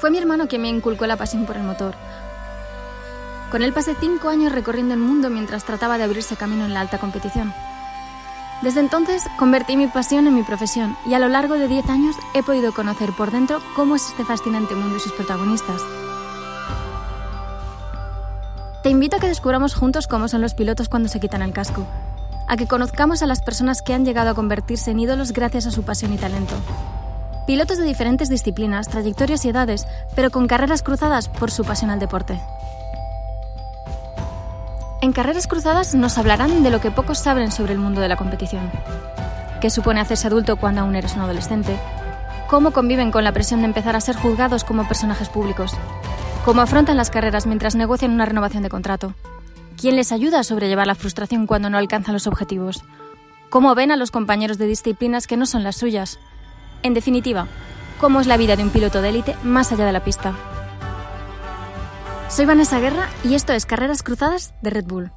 Fue mi hermano quien me inculcó la pasión por el motor. Con él pasé cinco años recorriendo el mundo mientras trataba de abrirse camino en la alta competición. Desde entonces convertí mi pasión en mi profesión y a lo largo de diez años he podido conocer por dentro cómo es este fascinante mundo y sus protagonistas. Te invito a que descubramos juntos cómo son los pilotos cuando se quitan el casco, a que conozcamos a las personas que han llegado a convertirse en ídolos gracias a su pasión y talento. Pilotos de diferentes disciplinas, trayectorias y edades, pero con carreras cruzadas por su pasión al deporte. En Carreras Cruzadas nos hablarán de lo que pocos saben sobre el mundo de la competición. ¿Qué supone hacerse adulto cuando aún eres un adolescente? ¿Cómo conviven con la presión de empezar a ser juzgados como personajes públicos? ¿Cómo afrontan las carreras mientras negocian una renovación de contrato? ¿Quién les ayuda a sobrellevar la frustración cuando no alcanzan los objetivos? ¿Cómo ven a los compañeros de disciplinas que no son las suyas? En definitiva, ¿cómo es la vida de un piloto de élite más allá de la pista? Soy Vanessa Guerra y esto es Carreras Cruzadas de Red Bull.